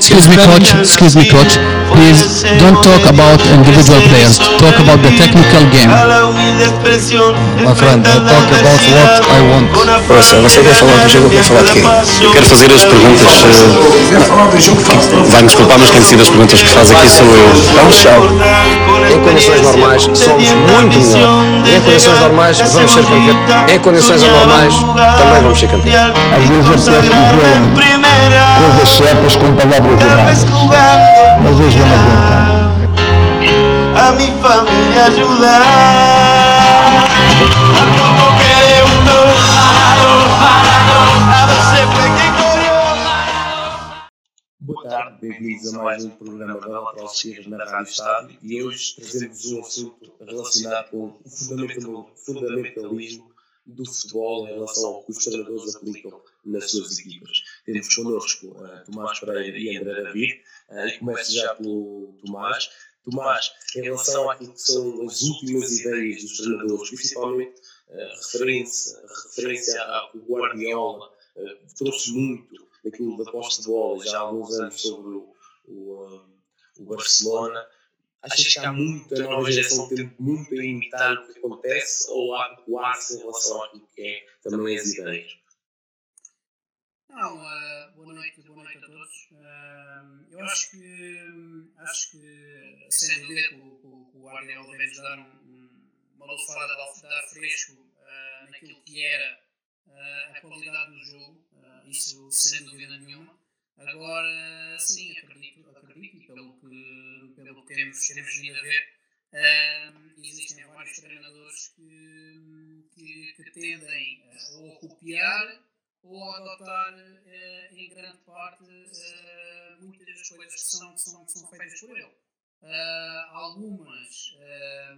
Excuse me, coach. Excuse me, coach. Please don't talk about individual players. Talk about the technical game. My friend, I talk about what I want. Ouça, você quer falar do jogo ou quer falar de quê? Eu quero fazer as perguntas. eh, Vai-me desculpar, mas quem decide as perguntas que faz aqui sou eu. É um show. Em condições normais somos muito melhor. Em condições normais vamos ser campeões. Em condições anormais também vamos ser campeões. Às vezes que coisas certas com palavras erradas. Mas hoje vamos aguentar. a mi familia ayudar. Bem-vindos a mais um programa da Lateral Esquerda na Rádio Estádio e hoje trazemos um assunto relacionado com o fundamental- fundamentalismo do futebol em relação ao que os treinadores aplicam nas suas equipas. Temos connosco eh, Tomás Pereira e André David eh, e começo já pelo Tomás. Tomás, em relação àquilo que são as últimas ideias dos treinadores, principalmente eh, referência, referência ao Guardiola eh, trouxe muito daquilo da posse de bola já há alguns anos sobre o, o, o Barcelona. Achas que há muita nova geração que tenta muito a imitar o que acontece ou há adequar-se em relação àquilo que é também as ideias? Não, eh, boa noite, boa noite a todos. Eh, eu acho que, acho que sem dúvida, que o, o Guardiola deve dar um, um- uma lufada de ar fresco eh, naquilo que era eh, a qualidade do jogo, eh, isso sem dúvida nenhuma. Agora, sim, acredito, acredito e pelo que, pelo que temos, temos vindo a ver, eh, existem vários treinadores que, que, que tendem ou a copiar ou a adotar eh, em grande parte eh, muitas das coisas que são, que são, que são feitas por ele. Ah, algumas eh,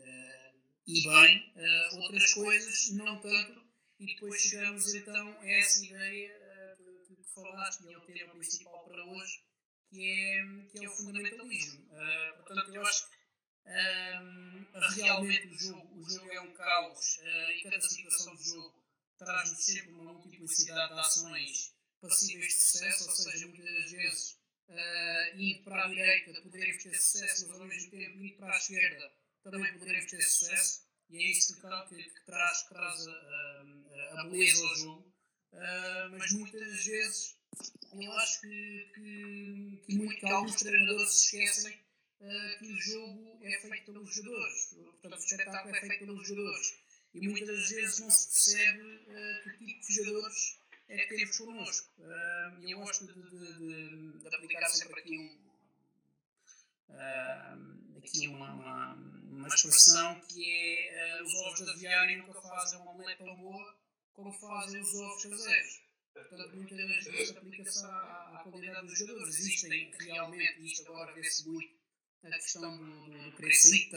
eh, e bem, outras coisas não tanto, e depois chegamos então a essa ideia eh, que, que falaste, e é o tema principal para hoje, que é, que é o fundamentalismo. Ah, portanto, eu acho que ah, realmente o jogo, o jogo é um caos ah, e cada situação de jogo traz-nos sempre uma multiplicidade de ações passíveis de sucesso, ou seja, muitas vezes uh, indo para a direita poderemos ter sucesso, mas ao mesmo tempo indo para a esquerda também poderemos ter sucesso, e é isso que, que, que traz, que traz a, a, a beleza ao jogo. Uh, mas muitas vezes eu acho que, que, que, muito, que alguns treinadores se esquecem uh, que o jogo é feito pelos jogadores, portanto, o espetáculo é feito pelos jogadores. e muitas das vezes não se percebe que tipo de jogadores é que temos connosco. Uh, eu gosto de, de, de, aplicar sempre aqui, um, aqui uma, uma, uma, expressão que é os ovos de aviário nunca fazem uma omelete tão boa como fazem os ovos caseiros. Portanto, muitas das vezes aplica-se à, à qualidade dos jogadores. Existem realmente, isto agora vê-se muito, a questão do, do, do querer sair de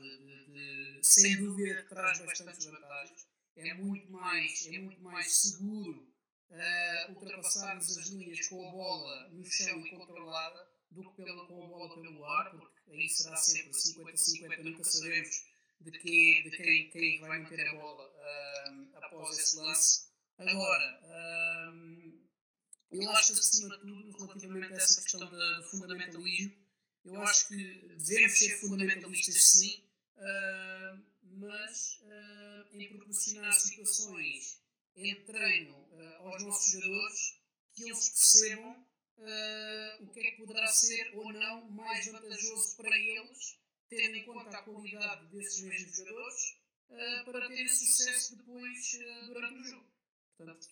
de, de, de, sem dúvida que traz bastantes vantagens. É muito mais, é muito mais seguro uh, ultrapassarmos as linhas com a bola no chão e controlada do que pela, com a bola pelo ar, porque aí será sempre 50-50, nunca sabemos de quem, de quem, quem vai manter a bola uh, após esse lance. Agora, eu acho que acima de tudo, relativamente a essa questão do fundamentalismo, eu acho que devemos ser fundamentalistas sim, uh, mas uh, em proporcionar situações em treino uh, aos nossos jogadores que eles percebam o que é que poderá ser ou não mais vantajoso para eles, tendo em conta a qualidade desses mesmos jogadores, para terem sucesso depois durante o jogo. Portanto,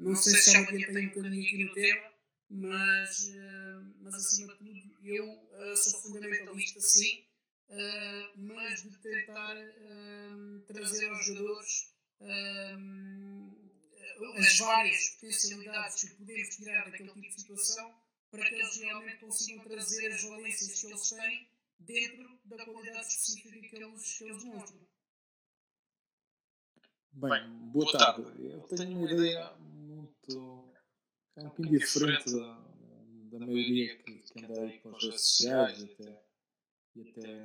não sei se já me adiantei um bocadinho aqui no tema, mas, uh, mas acima de tudo eu uh, sou fundamentalista sim, uh, mas de tentar trazer aos jogadores as várias potencialidades que podemos tirar daquele tipo de situação para que eles realmente consigam trazer as valências que eles têm dentro da qualidade específica que eles, que eles demonstram. Bem, boa tarde. Eu tenho uma ideia muito é um pouquinho diferente da, da maioria que, que anda aí com as redes sociais e até, e até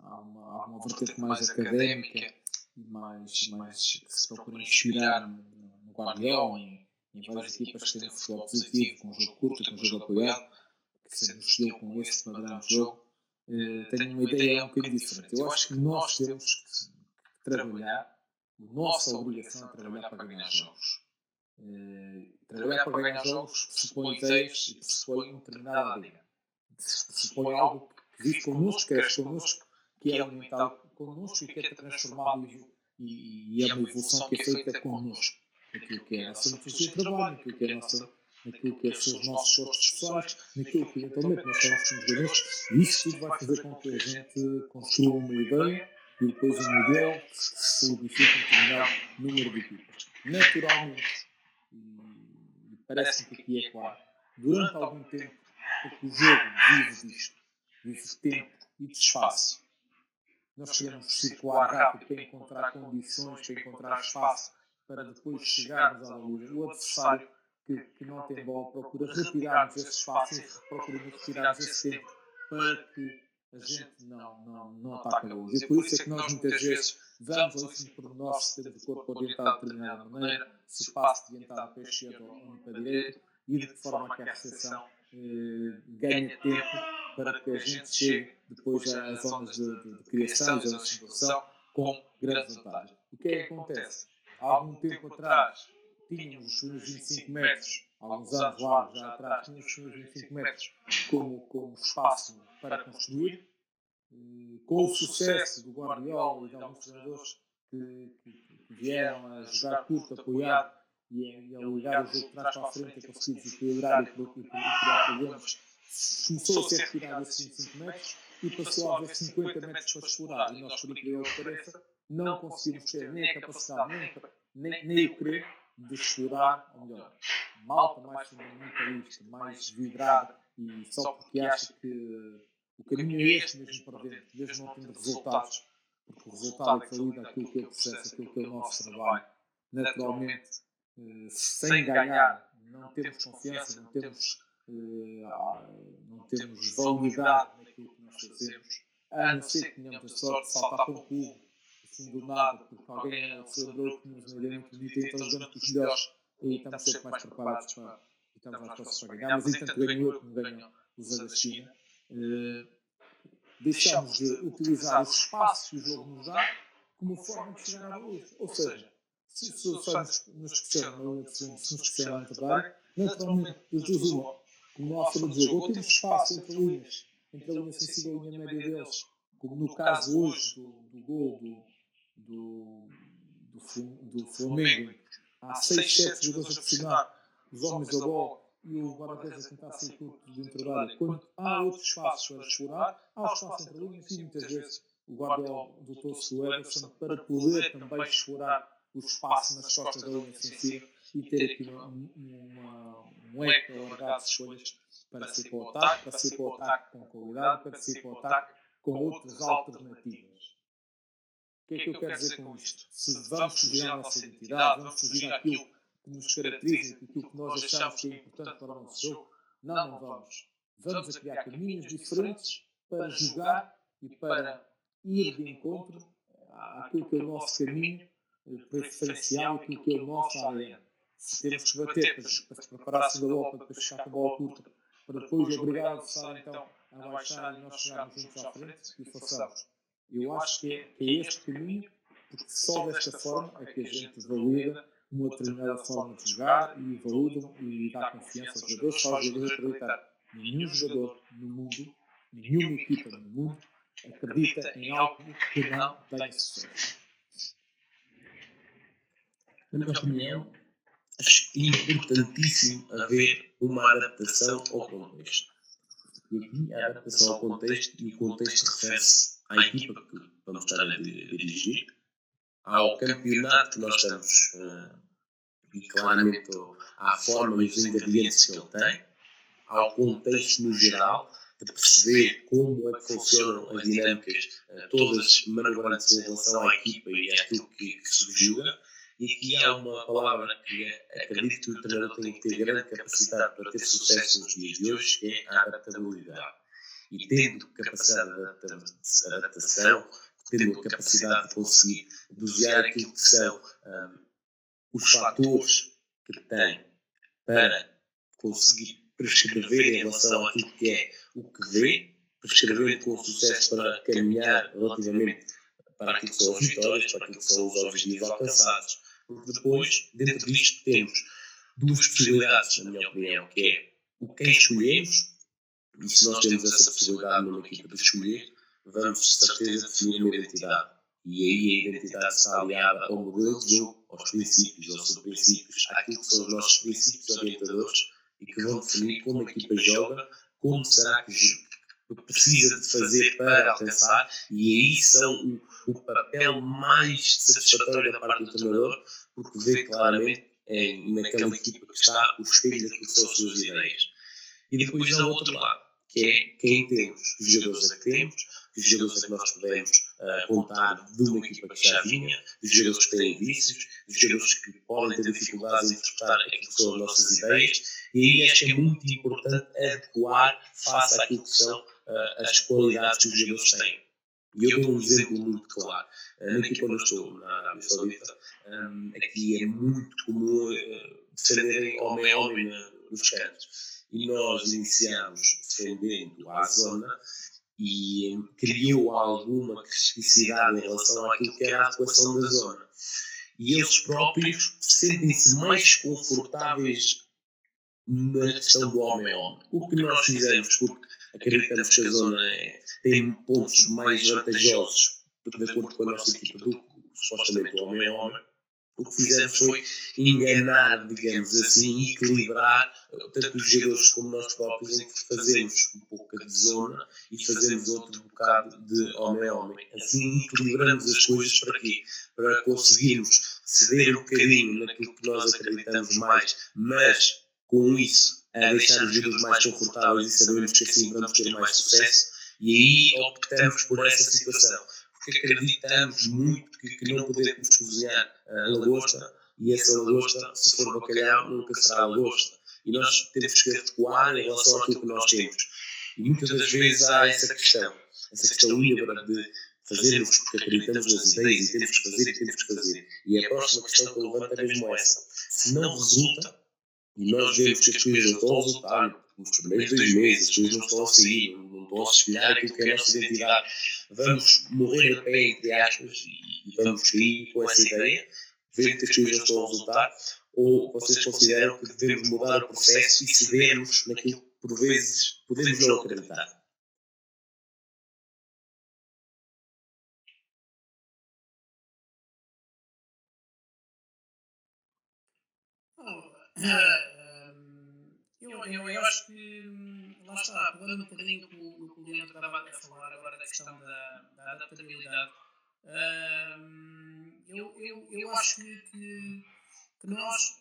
há, uma, há uma vertente mais académica e mais, mais que se procura inspirar no, no Guardiola em, em várias equipas que têm um futebol positivo, com um jogo curto, com um jogo apoiado, que sempre nos escolheu com esse padrão de jogo, eh, tenho uma ideia um bocadinho diferente. Eu acho que nós temos que trabalhar, a nossa obrigação é trabalhar para ganhar jogos. Eh, trabalhar para ganhar jogos pressupõe ideias e pressupõe uma determinada liga. Pressupõe algo que vive connosco, que cresce connosco, que é alimentado connosco e que é transformado e, e é uma evolução que é feita connosco. Aquilo que é a nossa metodologia de trabalho, aquilo que é a nossa naquilo que são os nossos gostos pessoais, naquilo que eventualmente nós somos jogadores, e isso tudo vai fazer com que a gente construa uma ideia e depois um modelo que se solidifique em determinado número de equipas. Naturalmente, e parece-me que aqui é claro, durante algum tempo, porque o jogo vive disto, vive de tempo e de espaço. Nós queremos circular rápido para encontrar condições, para encontrar espaço, para depois chegarmos à luz. O adversário que, que não tem bola procura retirarmos esse espaço e procura retirarmos esse tempo para que a gente não, não, não ataque a luz. E por isso é que nós muitas vezes vamos ao último pormenor se temos o corpo orientado de determinada maneira, se o passo adiantado para a esquerda ou para a direita, e de forma que a recepção eh, ganha tempo para que a gente chegue depois às zonas de, de, de criação e zonas de simulação com grande vantagem. O que é que acontece? Há algum tempo atrás, tínhamos os primeiros 25 metros, alguns anos lá já atrás, tínhamos os primeiros 25 metros como, como espaço para construir. Com o sucesso do Guardiola e de alguns treinadores que, que, vieram a jogar curto, apoiado e a, e a ligar o jogo de trás para a frente e conseguir desequilibrar e, e, e criar problemas, começou a ser retirado esses 25 metros e passou a haver 50 metros para explorar. E nós, por incrível que pareça, não conseguimos ter nem a capacidade, nem, nem, o querer de explorar, ou melhor, malta mais fundamentalista, mais vibrada e só porque acha que o caminho é este mesmo para dentro, mesmo não tendo resultados, porque o resultado é falido aquilo que é o processo, aquilo que é o nosso trabalho. Naturalmente, eh, sem ganhar, não temos confiança, não temos, eh, não temos validade naquilo que nós fazemos, a não ser que tenhamos a sorte de saltar para um clube assim do nada, porque alguém se lembrou que uma ideia muito bonita, então jogamos os melhores e estamos sempre mais preparados para, e estamos mais próximos para ganhar. Mas entanto ganho eu como ganham os da China. Uh, deixamos de utilizar os espaços que o jogo nos dá como forma de chegar à luz. Ou seja, se, se, só nos, nos especializamos se nos especializamos na trabalho, naturalmente, dois uma, como há forma de jogo, ou temos espaço entre linhas, entre a linha sensível e a linha média deles, como no caso hoje do, do gol do, do, do, do Flamengo, há 6, 7 jogadores a pressionar os homens da bola e o guarda-redes a tentar sair curto dentro da área. Quando há outros espaços para explorar, há o espaço entre linhas e muitas vezes o guarda do Everson para poder também explorar o espaço nas costas da linha defensiva e ter aqui uma, uma, um leque alargado de escolhas para sair para o ataque, para sair para o ataque com qualidade, para sair para o ataque com outras alternativas. O que é que eu quero dizer com isto? Se vamos fugir à nossa identidade, vamos fugir àquilo que nos caracteriza, aquilo que nós achamos que é importante para o nosso jogo, não, não vamos. Vamos a criar caminhos diferentes para jogar e para ir de encontro àquilo que é o nosso caminho preferencial, aquilo que é o nosso ADN. Se temos que bater para, para se preparar a segunda bola, para depois ficar com a bola curta, para depois obrigar o adversário então a baixar e nós chegarmos juntos à frente e o façamos. Eu acho que é, que é este caminho, porque só desta forma é que a gente valida uma determinada forma de jogar e validam e dá confiança aos jogadores, só os jogadores acreditar. Nenhum jogador no mundo, nenhuma equipa no mundo acredita em algo que não tenha sucesso. Na minha opinião, acho importantíssimo haver uma adaptação ao contexto. E aqui a adaptação ao contexto, e o contexto refere-se à equipa que vamos estar a dirigir, ao campeonato que nós estamos uh, e claramente à forma e os ingredientes que ele tem, ao contexto no geral, de perceber como é que funcionam as dinâmicas, uh, todas manobrantes em relação à equipa e àquilo que, que se julga. E aqui há uma palavra que é, acredito que o treinador tem que ter grande capacidade para ter sucesso nos dias de hoje, que é a adaptabilidade. E tendo capacidade de adaptação, tendo a capacidade de conseguir dosear aquilo que são um, os fatores que tem para conseguir prescrever em relação àquilo que é o que vê, prescrevendo com sucesso para caminhar relativamente para aquilo que são as vitórias, para aquilo que são os objetivos alcançados. Porque depois, dentro disto, temos duas possibilidades, na minha opinião, que é o quem escolhemos, e se nós temos essa possibilidade numa equipa de escolher, vamos de certeza definir uma identidade. E aí a identidade está aliada ao modelo de jogo, aos princípios, aos subprincípios, àquilo que são os nossos princípios orientadores e que vão definir como a equipa joga, como será que precisa de fazer para alcançar, e aí são o, papel mais satisfatório da parte do treinador, porque vê claramente em, naquela equipa que está o espelho daquilo que são as suas ideias. E depois há outro lado, que é quem temos, os jogadores a que temos, os jogadores a que nós podemos uh, contar de uma equipa que já vinha, os jogadores que têm vícios, os jogadores que podem ter dificuldades em interpretar aquilo que são as nossas ideias, e aí acho que é muito importante adequar face àquilo que são uh, as qualidades que os jogadores têm. E eu dou um exemplo muito claro. Uh, na equipa onde eu estou, na Arábia Saudita, um, aqui é muito comum uh, defenderem homem a homem nos cantos. E nós iniciamos defendendo a zona e criou alguma criticidade em relação àquilo que era a atuação da zona. E eles próprios sentem-se mais confortáveis na questão do homem a homem. O que nós fizemos, porque acreditamos que a zona é, tem pontos mais vantajosos de acordo com a nossa equipa do que supostamente o homem a homem, o que fizemos foi enganar, digamos assim, equilibrar tanto os jogadores como nós próprios em que fazemos um pouco de zona e fazemos outro bocado de homem a homem. Assim equilibramos as coisas para quê? Para conseguirmos ceder um bocadinho naquilo que nós acreditamos mais, mas com isso a deixar os jogadores mais confortáveis e sabemos que assim vamos ter mais sucesso e aí optamos por essa situação porque acreditamos muito que, que não podemos cozinhar a lagosta e essa lagosta, se for bacalhau, nunca será lagosta. E nós temos que adequar em relação àquilo que nós temos. E muitas das vezes há essa questão, essa questão híbrida de fazermos porque acreditamos nas ideias e temos que fazer e temos que fazer. E a próxima questão que eu levanto é mesmo essa. Se não resulta, e nós vemos que as coisas não estão a resultar, nos primeiros dois meses, as coisas não estão a sair, não estão a espelhar aquilo que é a nossa identidade, vamos morrer a pé, entre aspas, e vamos cair com essa ideia, ver que as coisas não estão a resultar, ou vocês consideram que devemos mudar o processo e cedermos naquilo que por vezes podemos não acreditar? eu, eu, eu acho que lá está, pegando um bocadinho o que o Leandro estava a falar agora da questão da, da adaptabilidade, eu, eu, eu acho que, que, que nós,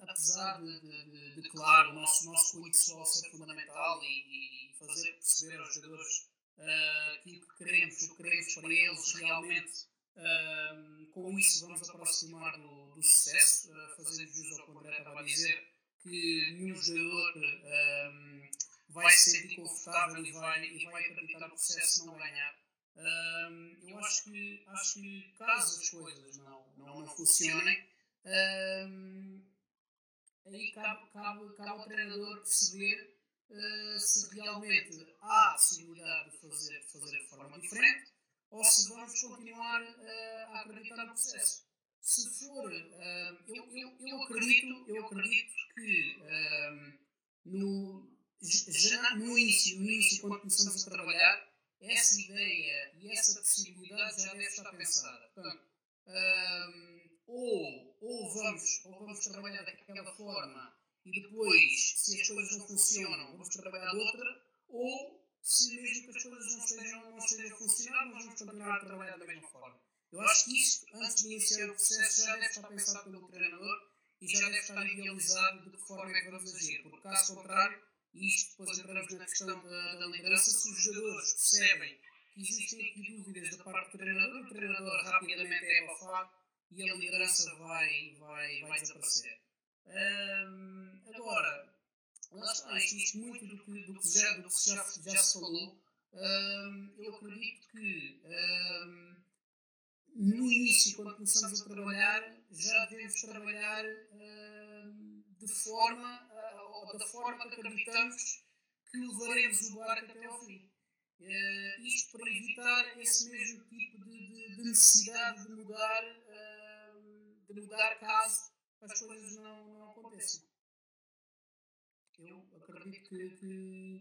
apesar de, de, de, claro, o nosso, nosso cunho pessoal ser fundamental e, e fazer perceber aos jogadores uh, aquilo que queremos, o que queremos para eles realmente. Uh, com isso vamos aproximar do, do sucesso, uh, fazendo jus ao que o André estava a dizer, que nenhum jogador um, vai se sentir confortável e vai, e vai acreditar no processo se não ganhar. Um, eu acho que, acho que caso as coisas não, não, não funcionem, um, aí cabe, cabe, cabe ao treinador perceber uh, se realmente há a possibilidade de fazer, de fazer de forma diferente ou se vamos continuar uh, a acreditar no processo. Se for, uh, eu, eu, eu, acredito, eu acredito que no, já no início, quando começamos a trabalhar, essa ideia e essa possibilidade já deve estar pensada. Portanto, um, ou, ou, vamos, ou vamos trabalhar daquela forma e depois, se as coisas não funcionam, vamos trabalhar de outra, ou se mesmo que as coisas não estejam, não estejam a funcionar, nós vamos continuar a trabalhar da mesma forma. Eu acho que isto, antes de iniciar o processo, já deve estar pensado pelo treinador e já deve estar idealizado de que forma é que vamos agir, porque caso contrário, e isto depois entramos na questão da, da liderança, se os jogadores percebem que existem aqui dúvidas da parte do treinador, o treinador rapidamente é abafado e a liderança vai, vai, vai desaparecer. Agora, lá está, isto muito do que, do que, já, do que já, já se falou. Eu acredito que no início, quando começamos a trabalhar, já devemos trabalhar de forma, ou da forma que acreditamos que levaremos o barco até ao fim. Uh, isto para evitar esse mesmo tipo de, de, de necessidade de mudar, uh, de mudar caso as coisas não, não aconteçam. Eu acredito que, que,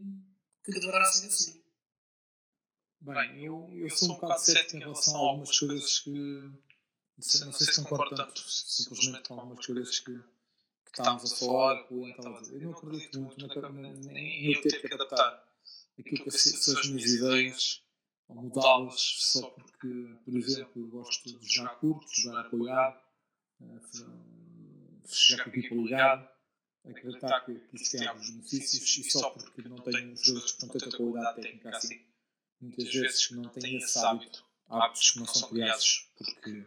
que deverá ser assim. Bem, eu, eu sou um bocado cético em relação a algumas coisas que. Não sei, não sei se concordo tanto, simplesmente com algumas coisas que, que estávamos a falar, que o estava a dizer. Eu não acredito muito na, na, em eu ter que adaptar aquilo que são as minhas ideias ou mudá-las só porque, por exemplo, eu gosto de jogar curto, jogar apoiado, jogar com a equipa ligada, acreditar que, que isso tem alguns benefícios e só porque não tenho jogadores com tanta qualidade técnica assim. muitas vezes que não têm esse hábito, hábitos que não são criados porque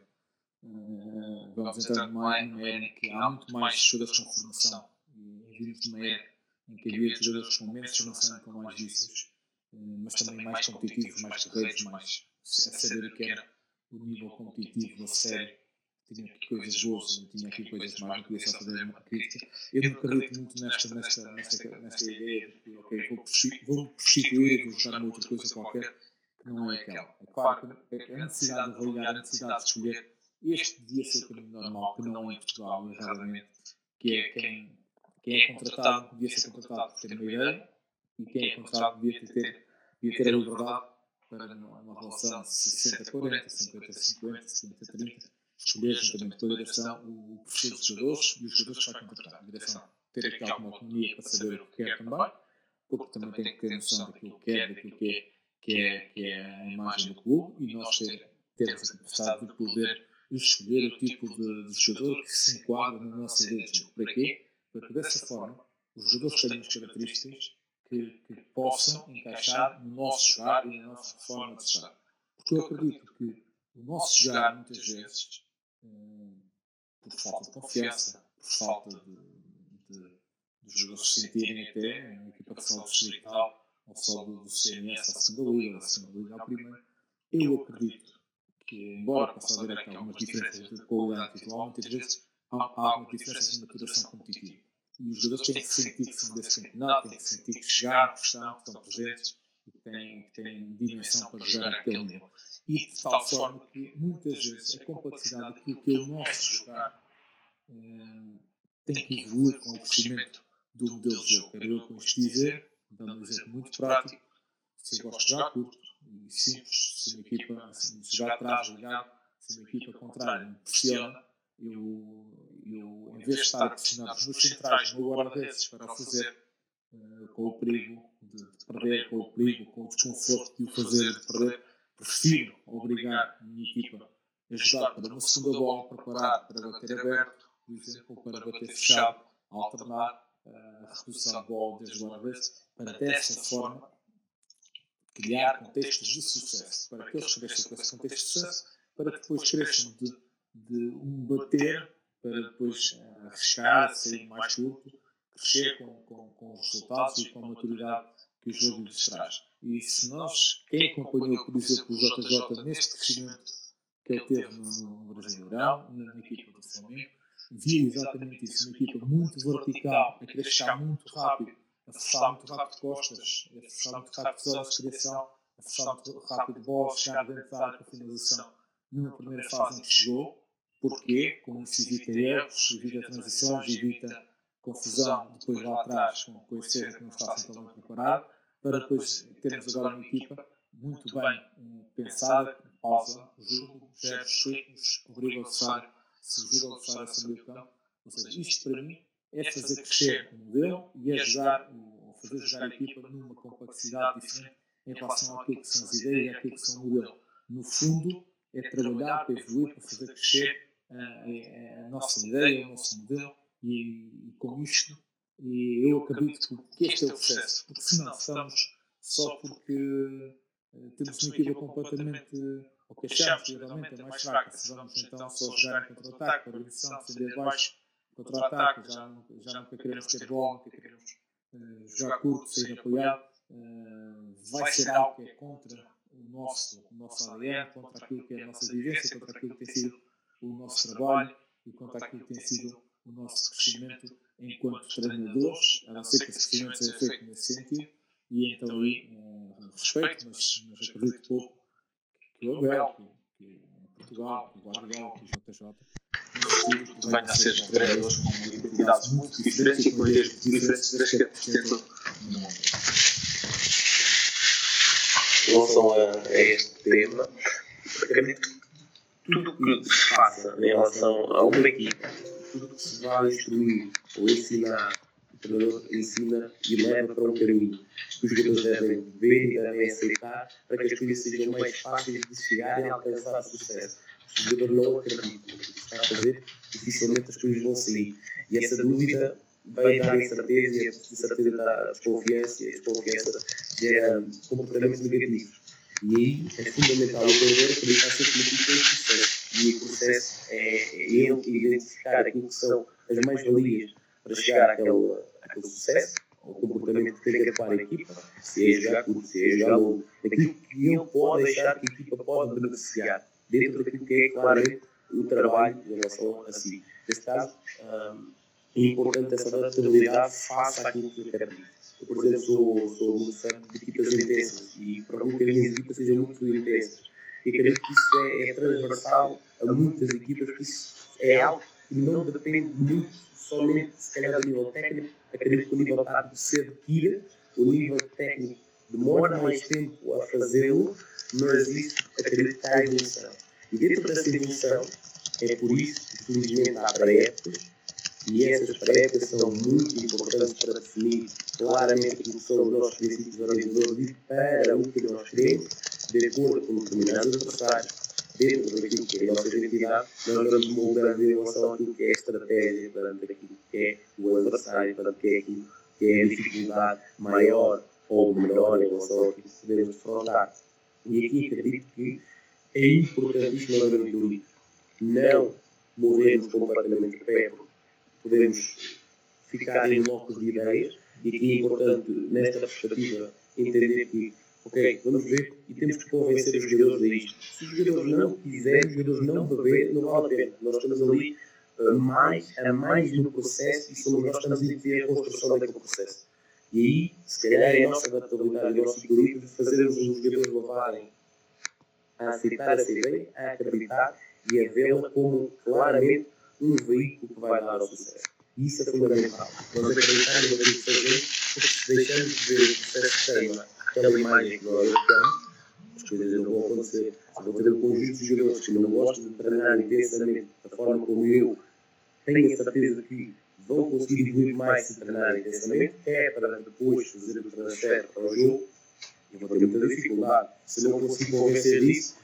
uh, vamos entrar numa era em que há muito mais jogadores com formação e vimos numa era em que havia jogadores com menos formação e com mais vícios, uh, mas também mais competitivos, mais guerreiros, mais a saber o que era o nível competitivo a sério. Tinha aqui coisas boas, tinha aqui coisas mais, não queria só fazer uma crítica. Eu não acredito muito nesta, nesta, nesta, nesta ideia de que, ok, vou, prostituir e vou jogar numa outra coisa qualquer que não é aquela. É claro que a necessidade de avaliar, a necessidade de escolher, este devia ser o caminho normal, que não é em Portugal, erradamente, que é quem, quem é contratado devia ser contratado por ter uma ideia e quem é contratado devia ter, devia ter a liberdade para uma relação de 60-40, 50-50, 70-30 escolher juntamente com a direção o perfil dos jogadores e os jogadores que vai contratar. A direção ter aqui alguma autonomia para saber o que quer também, porque também tem que ter noção daquilo que quer, daquilo que é, que é, que é a imagem do clube e nós ter, termos a capacidade de poder escolher o tipo de, de jogador que se enquadra na nossa ideia de jogo. Para quê? Para que dessa forma os jogadores tenham as características que, que, possam encaixar no nosso jogar e na nossa forma de jogar. Porque eu acredito que o nosso jogar, muitas vezes, por falta de confiança, por falta de, de, de jogadores se sentirem até uma equipa só do distrital ou só do, do CNS à segunda liga, da segunda liga primeira. Eu acredito que, embora possa haver aqui algumas diferenças de qualidade individual, muitas vezes há, há algumas diferenças de maturação competitiva. E os jogadores têm que sentir que são desse campeonato, têm que sentir que chegaram, que estão, que estão presentes e que têm, que têm dimensão para jogar aquele nível. e de tal forma que muitas vezes a complexidade daquilo que é o nosso jogar eh, tem que evoluir com o crescimento do modelo de jogo. Quero eu com isto dizer, dando um exemplo muito prático, se eu gosto de jogar curto e simples, se a equipa se jogar atrás, ligado, se a equipa contrária me pressiona, eu, eu, em vez de estar a pressionar os meus centrais, no guarda-redes para o fazer uh, com o perigo de, de, perder, com o perigo, com o desconforto de o fazer de perder, prefiro obrigar a minha equipa a jogar para uma segunda bola preparada para bater aberto, por exemplo, para bater fechado, alternar eh, a redução de bola desde uma vez, para dessa forma criar contextos de sucesso, para que eles cresçam com esse contexto de sucesso, para que depois cresçam de, de um bater, para depois uh, arriscar, sair mais curto, crescer com, com, com os resultados e com a maturidade que o jogo lhes traz. E se nós, quem acompanhou, por exemplo, o JJ neste crescimento que ele teve no Brasileirão, na equipa do Flamengo, viu exatamente isso, uma equipa muito vertical, a chegar muito rápido, a forçar muito rápido costas, a forçar muito rápido de zonas de criação, a forçar muito rápido de bola, chegar dentro da área para a finalização. Numa primeira fase em que chegou, Porquê? Com isso evita erros, evita transições, evita confusão depois lá atrás com, com esse erro que não está assim tão bem preparado para depois termos agora uma equipa muito bem pensada, pausa, jogo, gestos ciclos, obriga o adversário, se o adversário a saber o campo. Ou seja, isto para mim é fazer crescer o modelo e é jogar, ou fazer jogar a equipa numa complexidade diferente em relação àquilo que são as ideias e àquilo que são o modelo. No fundo, é trabalhar para evoluir, para fazer crescer a, a, a nossa ideia, o nosso modelo. e, e com isto e eu acredito que este é o processo, porque senão estamos só porque uh, temos uma equipa completamente, ou que achamos que realmente é mais fraca, se vamos então só jogar em contra-ataque, organização, defender baixo, contra-ataque, já, já nunca queremos ter bola, nunca queremos uh, jogar curto, sair apoiado, uh, vai ser algo que é contra o nosso, o nosso ADN, contra aquilo que é a nossa vivência, contra aquilo que tem sido o nosso trabalho e contra aquilo que tem sido o nosso crescimento enquanto treinadores, a não ser que esse crescimento seja feito nesse sentido, e então aí uh, respeito, mas, mas acredito pouco que o Abel, que, que Portugal, que o Guardiola, que o JJ, venha a ser treinadores com identidades muito diferentes e com ideias diferentes das que apresentam no mundo. Em relação a, a este tema, acredito que tudo o que se faça em relação a uma equipa, tudo que se vá instruir ou ensinar, o treinador ensina e leva para um caminho que os jogadores devem ver e devem aceitar para que as coisas sejam mais fáceis de chegar e alcançar sucesso. O jogador não acredita no que está a fazer, dificilmente as coisas vão sair. E essa dúvida vai dar incerteza e a incerteza dá desconfiança e a desconfiança gera comportamentos negativos. E aí é fundamental o treinador acreditar sempre naquilo que é processo. E o processo é ele identificar aquilo que são as mais-valias para chegar àquele, àquele sucesso, ao comportamento que tem que adequar a equipa, se é jogar curto, se é jogar longo, aquilo que ele pode deixar que a equipa pode beneficiar, dentro daquilo que é claramente o trabalho em relação a si. Neste caso, hum, é importante essa adaptabilidade face àquilo que acredito. Eu, por exemplo, sou, sou muito fã de equipas intensas e procuro que as minhas equipas sejam muito intensas. E acredito que isso é, é transversal a muitas equipas, porque isso é algo que não depende muito somente, se calhar, do nível técnico. Acredito que o nível tático se adquira, o nível técnico demora mais tempo a fazê-lo, mas isso acredito que está a evolução. E dentro dessa evolução, é por isso que, felizmente, há pré-épocas e essas tarefas são muito importantes para definir claramente aquilo que são os nossos princípios organizadores e para o que nós queremos, de acordo com determinados adversários, dentro daquilo que é a nossa identidade, nós vamos moldando em relação àquilo que é a estratégia, perante aquilo que é o adversário, perante que é aquilo que é a dificuldade maior ou menor em relação àquilo que podemos defrontar. E aqui acredito que é importantíssimo nós vermos não morrermos completamente de pé, podemos ficar em blocos de ideias e que é importante, nesta perspectiva, entender que, ok, vamos ver e temos que convencer os jogadores a isto. Se os jogadores não quiserem, os jogadores não beberem, não vale a pena. Nós estamos ali uh, mais, a mais no processo e somos nós que estamos a ter a construção daquele processo. E aí, se calhar, é a nossa adaptabilidade o nosso equilíbrio de fazermos os jogadores levarem a aceitar essa ideia, a acreditar e a vê-la como claramente um veículo que vai dar ao sucesso. Isso é fundamental. Nós acreditamos naquilo que fazemos, porque se deixamos de ver o processo tem aquela imagem que nós temos, as coisas não vão acontecer. Se vou ter um conjunto de jogadores que não gostam de treinar intensamente da forma como eu tenho a certeza que vão conseguir evoluir mais se treinar intensamente, é para depois fazer o transfer para o jogo, eu vou ter muita dificuldade. Se não consigo convencer disso,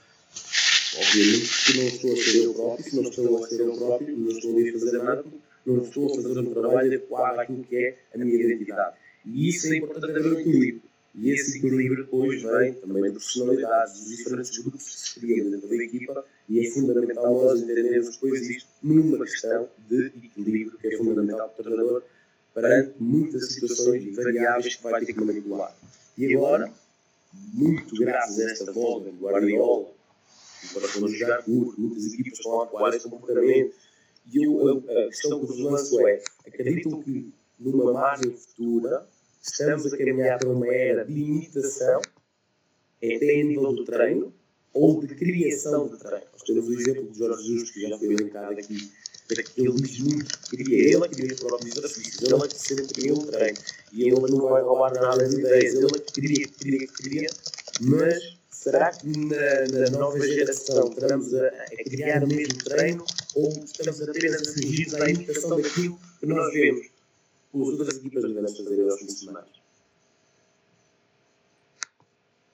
obviamente que não estou a ser eu próprio, se não estou a ser eu próprio, não estou a fazer nada, não estou a fazer um trabalho adequado àquilo que é a minha identidade. E isso é importante haver um equilíbrio. E esse equilíbrio depois vem também de personalidades, dos diferentes grupos que se criam dentro da equipa, e é fundamental nós entendermos depois isto numa questão de equilíbrio, que é fundamental para o treinador, perante muitas situações variáveis que vai ter que manipular. E agora, muito graças a esta volta do Guardiola, para quando jogar curto, muitas equipas estão a atuar esse comportamento. E eu, a questão que vos lanço é: acreditam que numa margem futura estamos a caminhar para uma era de imitação, até a nível do treino, ou de criação de treino? Nós temos o exemplo de Jorge Jesus, que já foi elencado aqui, que ele diz muito que queria, ele queria os próprios exercícios, ele que sempre queria um treino, e ele não vai roubar nada de ideias, ele que queria, que queria, que queria, mas Será que na, na nova geração estamos a, a, criar o mesmo treino ou estamos apenas a fugir à imitação daquilo que nós vemos com as outras equipas grandes fazerem aos fins de semana?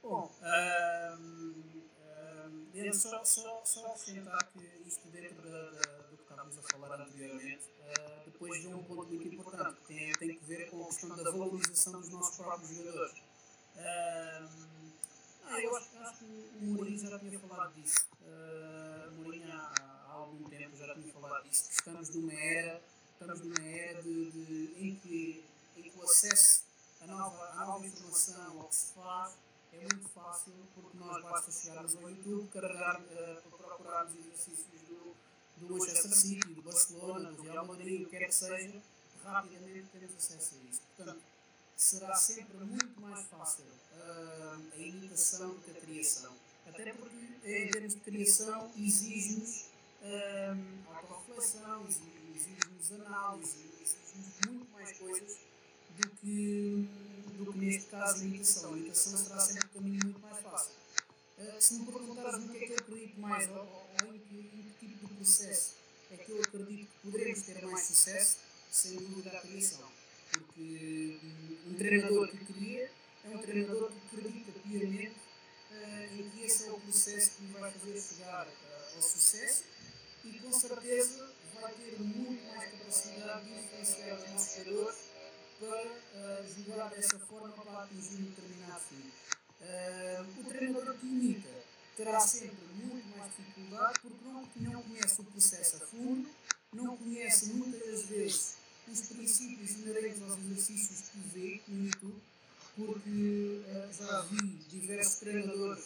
Bom, um, um, só, só, só acrescentar que isto dentro da, da, do que estávamos a falar anteriormente, uh, depois vem um ponto muito importante que tem, tem que ver com a questão da valorização dos nossos próprios jogadores. Um, ah, eu acho, acho, que o Mourinho já tinha falado disso. Uh, Mourinho há, há, algum tempo já tinha falado disso, que estamos numa era, numa era de, de, em, que, em que o acesso à nova, à nova informação, ao que se faz, é muito fácil, porque nós basta chegarmos ao YouTube, carregar, uh, para procurarmos exercícios do, do Manchester City, do Barcelona, do Real Madrid, o que quer que seja, rapidamente temos acesso a isso. Portanto, será sempre muito mais fácil uh, a imitação do que a criação. Até porque, em termos de criação, exige-nos uh, autorreflexão, exige-nos análise, exige-nos muito mais coisas do que, do que neste caso a imitação. A imitação será sempre um caminho muito mais fácil. Uh, se me perguntares no que é que eu acredito mais, ou, ou em, que, em que tipo de processo é que eu acredito que poderemos ter mais sucesso, sem dúvida a criação. Porque um treinador que cria é um treinador que acredita piamente uh, em que esse é o processo que lhe vai fazer chegar uh, ao sucesso e com certeza vai ter muito mais capacidade de influenciar os nossos jogadores para uh, jogar dessa forma para atingir um determinado fim. o treinador que imita terá sempre muito mais dificuldade porque não, não conhece o processo a fundo, não conhece muitas das vezes os princípios inerentes aos exercícios que vê no YouTube, porque uh, já vi diversos treinadores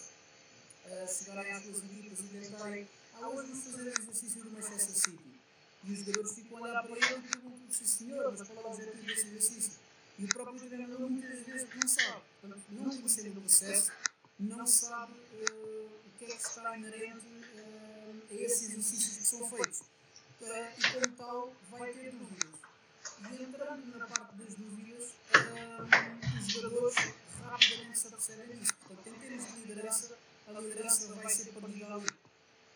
uh, chegarem às suas equipas e tentarem, ah, hoje vamos fazer o exercício do Manchester City. E os jogadores ficam a olhar para ele e perguntam, sim senhor, mas qual é o objetivo desse exercício? E o próprio treinador muitas vezes não sabe. Não conhecendo o processo, não sabe uh, o que é que está inerente a esses exercícios que são feitos. e como tal, vai ter dúvidas. E entrando na parte das dúvidas, um, os jogadores rapidamente se apercebem disso. Portanto, em termos de liderança, a liderança vai ser perdida ali.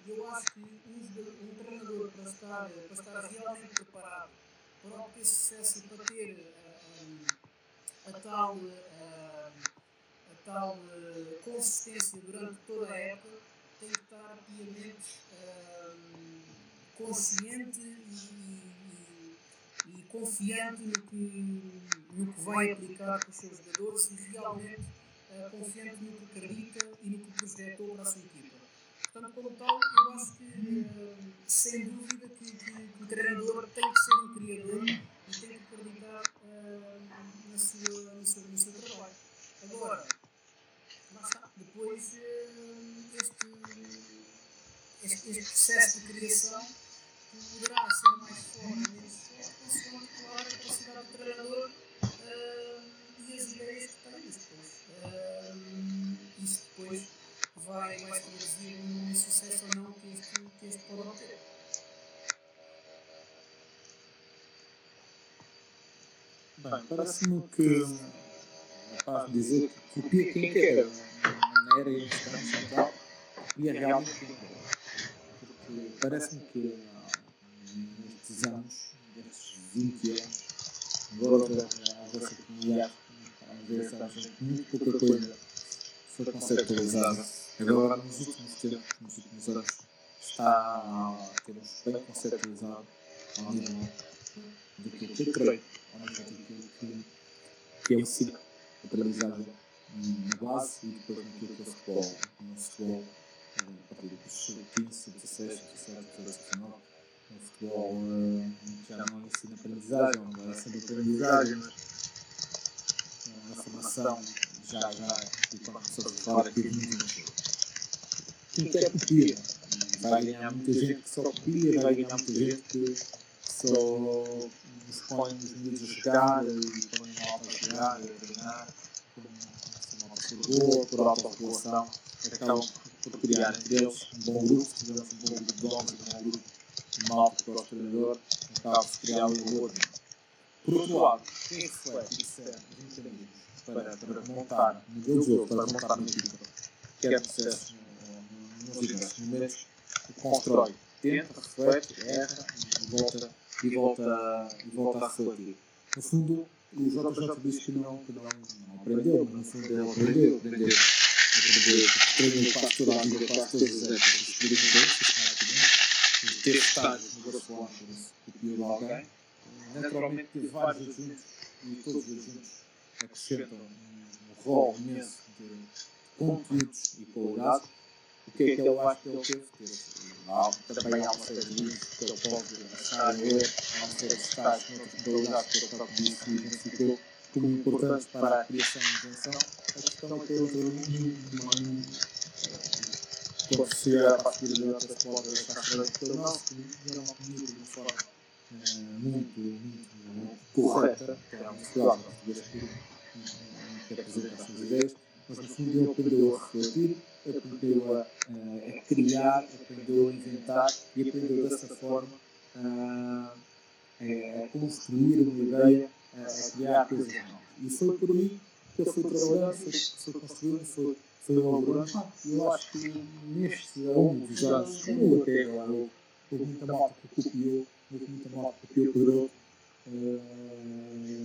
E eu acho que um, um treinador, para estar, para estar realmente preparado para obter sucesso e para ter um, a tal, a tal uh, consistência durante toda a época, tem que estar piamente consciente e e confiante no que, no que vai aplicar com os seus jogadores e realmente confiante no que acredita e no que projetou para a sua equipa. Portanto, como tal, eu acho que, uh, sem dúvida, que, que, o treinador tem que ser um criador e tem que acreditar uh, na sua, no, seu, no seu trabalho. Agora, lá está, depois este, este, este processo de criação poderá ser mais forte consoante claro a capacidade do treinador uh, e as ideias que tem. Depois, uh, isso depois vai, vai traduzir no sucesso ou não que este, que este pode obter. Bem, parece-me que é fácil dizer que copia quem quer, na era e central, copia realmente quem quer. Porque parece-me que nestes anos 20 anos, agora a vossa comunidade, às vezes acha muito pouca coisa foi conceptualizada. Agora, nos últimos tempos, nos últimos anos, está a termos bem conceptualizado ao nível daquilo que eu creio, ao nível daquilo que, que é o ensino, a aprendizagem na base e depois naquilo que é o futebol. No futebol, a partir dos 15, 16, 17, 18, 19 no futebol uh, já não ensina aprendizagem, não é sempre aprendizagem, mas uh, na formação já, já, e quando começou a falar aqui muito quem quer copia, vai ganhar muita gente que só copia, vai ganhar muita gente que só nos põe os miúdos a jogar e põe mal para jogar e a treinar, mal para ser boa, por autorregulação, acabam por criar entre eles um bom grupo, se tivermos um bom grupo de homens, um bom grupo malta para o treinador, acaba de criar o outro. Por outro lado, quem reflete e serve os mecanismos para, para montar modelo de jogo, para montar uma equipa, quer processo nos diversos momentos, constrói, tenta, reflete, erra e volta, e volta, e volta a refletir. No fundo, o JJ diz que não, que não, não aprendeu, mas no fundo ele aprendeu, aprendeu, aprendeu, treinou quase toda a vida, quase todas as épocas, experimentou, sistematicamente de ter estágios no Barcelona, por isso copiou alguém. Naturalmente teve vários adjuntos e todos os adjuntos acrescentam um rol imenso de conteúdos e qualidade. O que é que eu acho que ele teve? Teve também há uma série de livros que ele pode achar a ler, há uma série de estágios noutras modalidades que ele próprio disse e identificou como importantes para a criação e invenção. A questão é que ele quando se olhar para a possibilidade da pode deixar frente pelo nosso, não comigo de uma forma muito, muito, muito correta, que é um Portugal, português que, que apresenta as suas ideias, mas no fundo ele aprendeu a refletir, aprendeu a, a criar, aprendeu a inventar e aprendeu dessa forma a, a construir uma ideia, a criar coisas novas. E foi por aí que ele foi trabalhando, foi, foi construindo, foi, foi elaborando. E eu acho que nestes longos anos, como até agora, houve muita malta que copiou, houve muita malta que copiou Pedro, uh,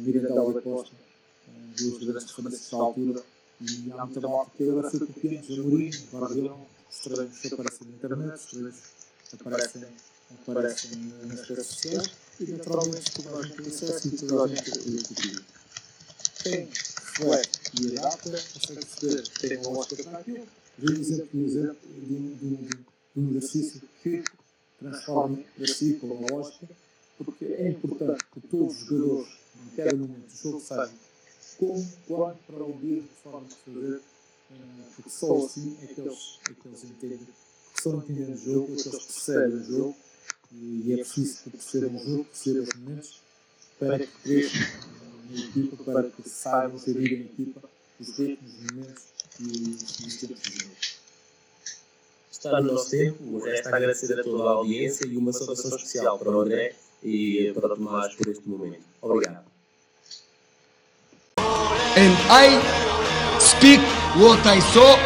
Mirandela da Costa, uh, duas grandes referências da altura, e há muita malta que agora foi copiando, Mourinho, Bardelão, estranhos que aparecem na internet, estranhos que aparecem, aparecem nas redes sociais, e naturalmente toda a gente tem acesso e toda a gente copia. Quem reflete e adapta, consegue perceber que tem uma lógica para aquilo, vê exemplo exemplo de um exercício que transforma si com uma lógica, porque é importante que todos os jogadores, em cada momento do jogo, saibam como, quando, para onde ir, de forma de fazer, porque só assim é que eles, é que eles entendem, porque só entendendo o jogo, é que eles percebem o jogo, e é preciso que percebam o jogo, percebam os momentos, para que cresçam na equipa, para que saibam gerir a equipa, os ritmos, os momentos e os tempos de jogo. Está no nosso tempo, resta agradecer a toda a audiência e uma saudação especial para o André e para o Tomás por este momento. Obrigado. and I speak what I saw,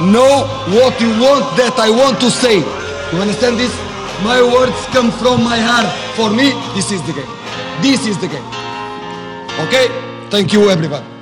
know what you want that I want to say. You understand this? My words come from my heart. For me, this is the game. This is the game. Okay? Thank you, everybody.